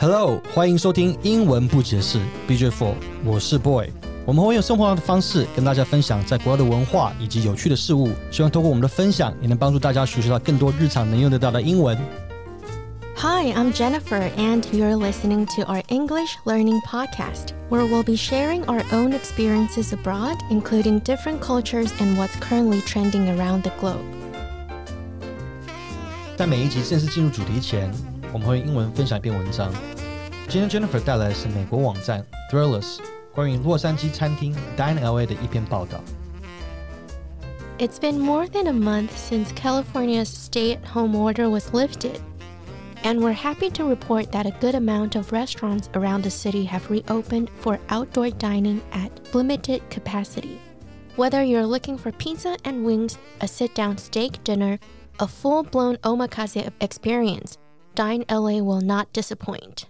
Hello，欢迎收听英文不解释 BJ Four，我是 Boy。我们会用生活化的方式跟大家分享在国外的文化以及有趣的事物，希望通过我们的分享，也能帮助大家学习到更多日常能用得到的英文。 Hi, I'm Jennifer, and you're listening to our English learning podcast, where we'll be sharing our own experiences abroad, including different cultures and what's currently trending around the globe. 在每一集正式进入主题前， 我们会用英文分享一篇文章。今天 Jennifer 带来的是美国网站 Thrillers 关于洛杉矶餐厅 Dine LA 的一篇报道。 It's been more than a month since California's stay at home order was lifted. And we're happy to report that a good amount of restaurants around the city have reopened for outdoor dining at limited capacity. Whether you're looking for pizza and wings, a sit down steak dinner, a full blown omakase experience, Dine LA will not disappoint.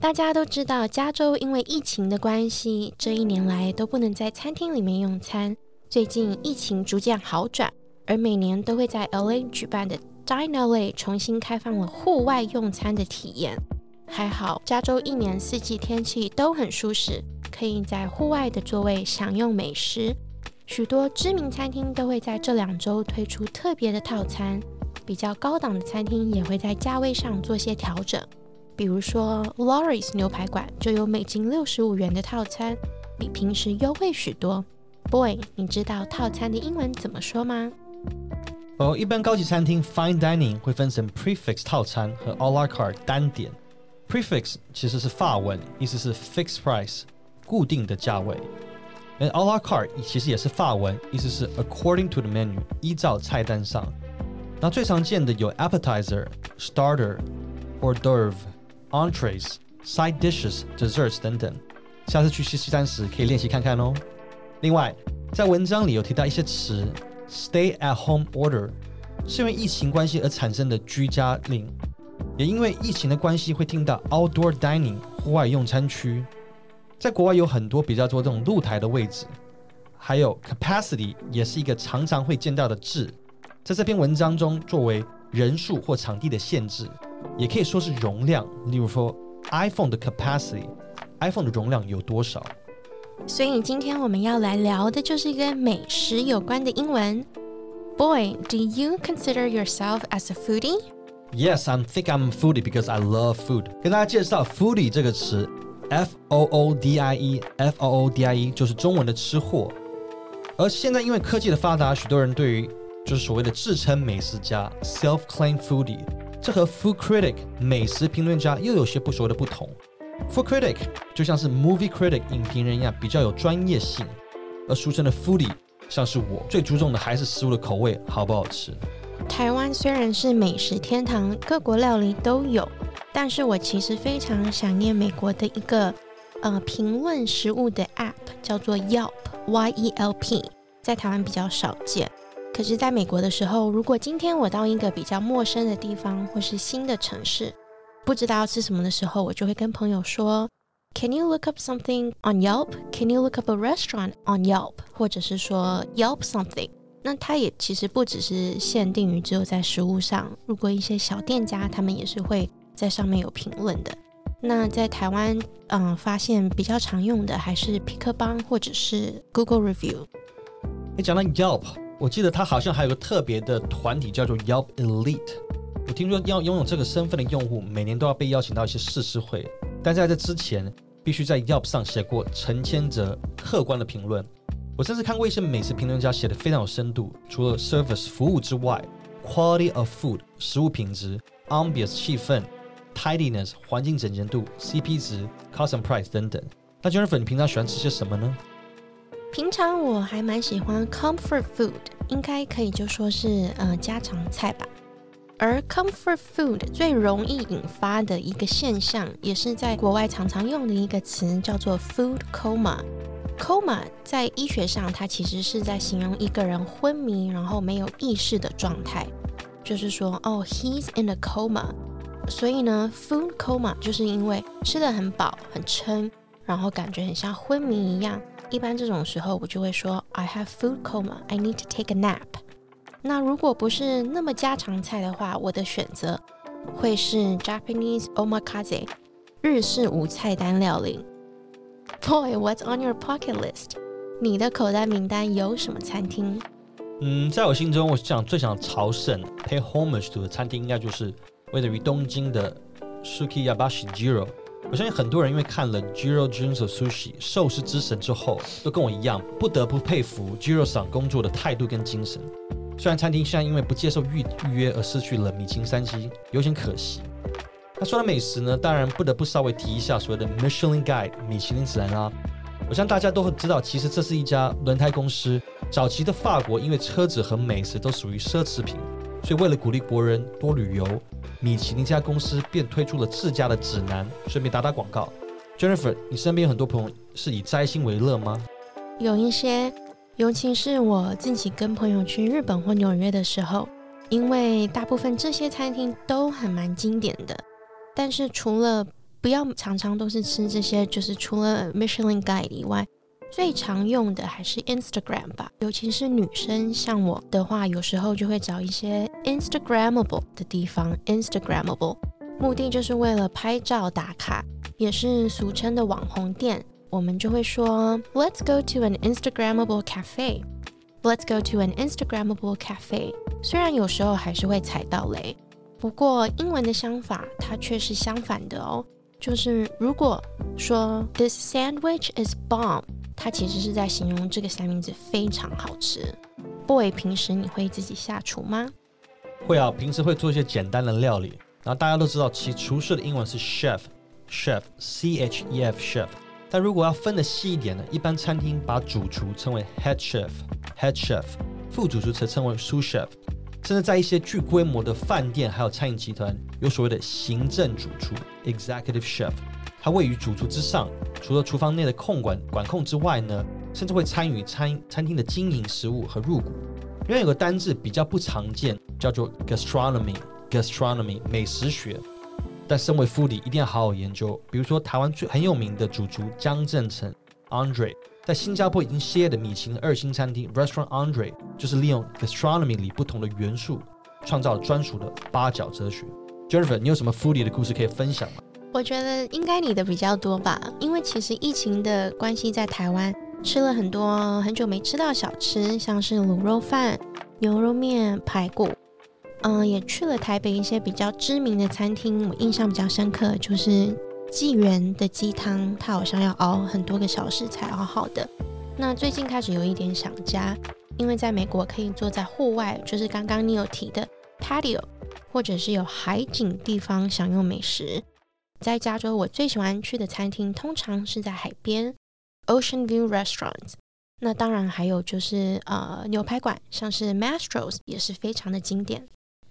大家都知道，加州因为疫情的关系，这一年来都不能在餐厅里面用餐。最近疫情逐渐好转，而每年都会在 LA 举办的 Dine LA 重新开放了户外用餐的体验。还好，加州一年四季天气都很舒适，可以在户外的座位享用美食。许多知名餐厅都会在这两周推出特别的套餐，比较高档的餐厅也会在价位上做些调整。比如说 Lori's 牛排馆就有美金六十五元的套餐，比平时优惠许多。Boy，你知道套餐的英文怎么说吗？哦，一般高级餐厅 Fine Dining 会分成 Prefix 套餐和 a la carte 单点。Prefix 其实是法文，意思是 fixed price 固定的价位。而 a la carte 其实也是法文，意思是 according to the menu 依照菜单上。那最常见的有 appetizer、starter、hors d'oeuvre、entrees、side dishes、desserts 等等。下次去西西餐时可以练习看看哦。另外，在文章里有提到一些词，stay at home order 是因为疫情关系而产生的居家令，也因为疫情的关系会听到 outdoor dining 户外用餐区。在国外有很多比较多这种露台的位置，还有 capacity 也是一个常常会见到的字，在这篇文章中作为人数或场地的限制，也可以说是容量。例如说 iPhone 的 capacity，iPhone 的容量有多少？所以今天我们要来聊的就是一个美食有关的英文。Boy, do you consider yourself as a foodie? Yes, I think I'm a foodie because I love food. 跟大家介绍 foodie 这个词，F O O D I E，F O O D I E 就是中文的吃货。而现在因为科技的发达，许多人对于就是所谓的自称美食家 （self-claimed foodie），这和 food critic 美食评论家又有些不所谓的不同。Food critic 就像是 movie critic 影评人一样，比较有专业性，而俗称的 foodie 像是我，最注重的还是食物的口味好不好吃。台湾虽然是美食天堂，各国料理都有，但是我其实非常想念美国的一个呃评论食物的 app，叫做 Yelp，Y E L P，在台湾比较少见。可是，在美国的时候，如果今天我到一个比较陌生的地方或是新的城市，不知道要吃什么的时候，我就会跟朋友说：“Can you look up something on Yelp? Can you look up a restaurant on Yelp？” 或者是说 “Yelp something”。那它也其实不只是限定于只有在食物上，如果一些小店家他们也是会在上面有评论的。那在台湾，嗯，发现比较常用的还是皮克邦或者是 Google Review。你讲到 Yelp，我记得他好像还有个特别的团体叫做 Yelp Elite。我听说要拥有这个身份的用户，每年都要被邀请到一些试吃会，但在这之前，必须在 Yelp 上写过成千则客观的评论。我甚至看过一些美食评论家写的非常有深度，除了 service 服务之外，quality of food 食物品质，ambience 气氛，tidiness 环境整洁度，CP 值，cost and price 等等。那 JUNER 你平常喜欢吃些什么呢？平常我还蛮喜欢 comfort food，应该可以就说是呃家常菜吧。而 comfort food 最容易引发的一个现象，也是在国外常常用的一个词，叫做 food coma。coma 在医学上，它其实是在形容一个人昏迷然后没有意识的状态，就是说哦，he's in a coma。所以呢，food coma 就是因为吃的很饱很撑，然后感觉很像昏迷一样。一般这种时候，我就会说 I have food coma, I need to take a nap。那如果不是那么家常菜的话，我的选择 会是 Japanese omakase 日式无菜单料理。Boy, what's on your pocket list？你的口袋名单有什么餐厅？嗯，在我心中，我想最想朝圣 pay homage to 的餐厅，应该就是位于东京的 Sukiyabashi Jiro。 我相信很多人因为看了 Jiro Junso Sushi 寿司之神之后，都跟我一样，不得不佩服 Jiro 厂工作的态度跟精神。虽然餐厅现在因为不接受预预约而失去了米其林三星，有点可惜。那说到美食呢，当然不得不稍微提一下所谓的 Michelin Guide 米其林指南啦。我相信大家都会知道，其实这是一家轮胎公司。早期的法国因为车子和美食都属于奢侈品，所以为了鼓励国人多旅游。米其林家公司便推出了自家的指南，顺便打打广告。Jennifer，你身边有很多朋友是以摘星为乐吗？有一些，尤其是我自己跟朋友去日本或纽约的时候，因为大部分这些餐厅都很蛮经典的。但是除了不要常常都是吃这些，就是除了 Michelin Guide 以外。最常用的还是 Instagram 吧，尤其是女生，像我的话，有时候就会找一些 Instagramable 的地方，Instagramable，目的就是为了拍照打卡，也是俗称的网红店。我们就会说，Let's go to an Instagramable cafe。Let's go to an Instagramable cafe。虽然有时候还是会踩到雷，不过英文的相法它却是相反的哦，就是如果说 This sandwich is bomb。它其实是在形容这个三明治非常好吃。Boy，平时你会自己下厨吗？会啊，平时会做一些简单的料理。然后大家都知道，其厨师的英文是 chef，chef，c h e f chef。但如果要分的细一点呢，一般餐厅把主厨称为 head chef，head chef，副主厨则称为 sous chef。甚至在一些巨规模的饭店还有餐饮集团，有所谓的行政主厨 executive chef。它位于主厨之上，除了厨房内的控管管控之外呢，甚至会参与餐餐厅的经营、食物和入股。因为有个单字比较不常见，叫做 gastronomy，gastronomy 美食学。但身为 foodie 一定要好好研究。比如说台湾最很有名的主厨江正成 Andre，在新加坡已经歇业的米其林二星餐厅 Restaurant Andre，就是利用 gastronomy 里不同的元素，创造专属的八角哲学。Jennifer，你有什么 foodie 的故事可以分享吗？我觉得应该你的比较多吧，因为其实疫情的关系，在台湾吃了很多很久没吃到小吃，像是卤肉饭、牛肉面、排骨，嗯，也去了台北一些比较知名的餐厅。我印象比较深刻就是纪元的鸡汤，它好像要熬很多个小时才熬好的。那最近开始有一点想家，因为在美国可以坐在户外，就是刚刚你有提的 patio，或者是有海景地方享用美食。在加州，我最喜欢去的餐厅通常是在海边 ，Ocean View Restaurant。那当然还有就是呃牛排馆，像是 Mastro's 也是非常的经典。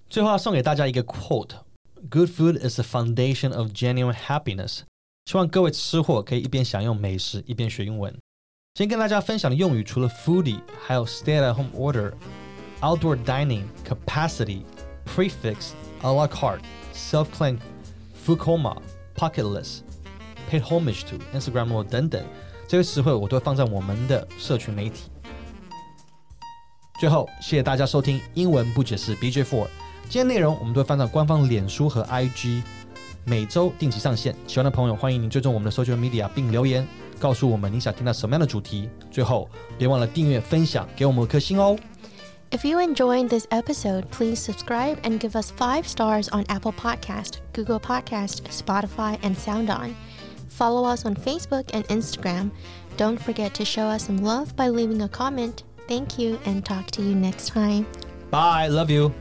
最后要送给大家一个 quote：Good food is the foundation of genuine happiness。希望各位吃货可以一边享用美食，一边学英文。今天跟大家分享的用语除了 foodie，还有 stay at home order、outdoor dining、capacity、prefix、a la carte、self-claimed、food coma。Pocketless, paid homage to Instagram 等等 这些词汇，我都会放在我们的社群媒体。最后，谢谢大家收听英文不解释 BJ Four。今天内容我们都会放在官方脸书和 IG，每周定期上线。喜欢的朋友欢迎您追踪我们的 social media 并留言告诉我们你想听到什么样的主题。最后，别忘了订阅、分享，给我们一颗星哦。If you enjoyed this episode, please subscribe and give us five stars on Apple Podcast, Google Podcast, Spotify, and SoundOn. Follow us on Facebook and Instagram. Don't forget to show us some love by leaving a comment. Thank you and talk to you next time. Bye. Love you.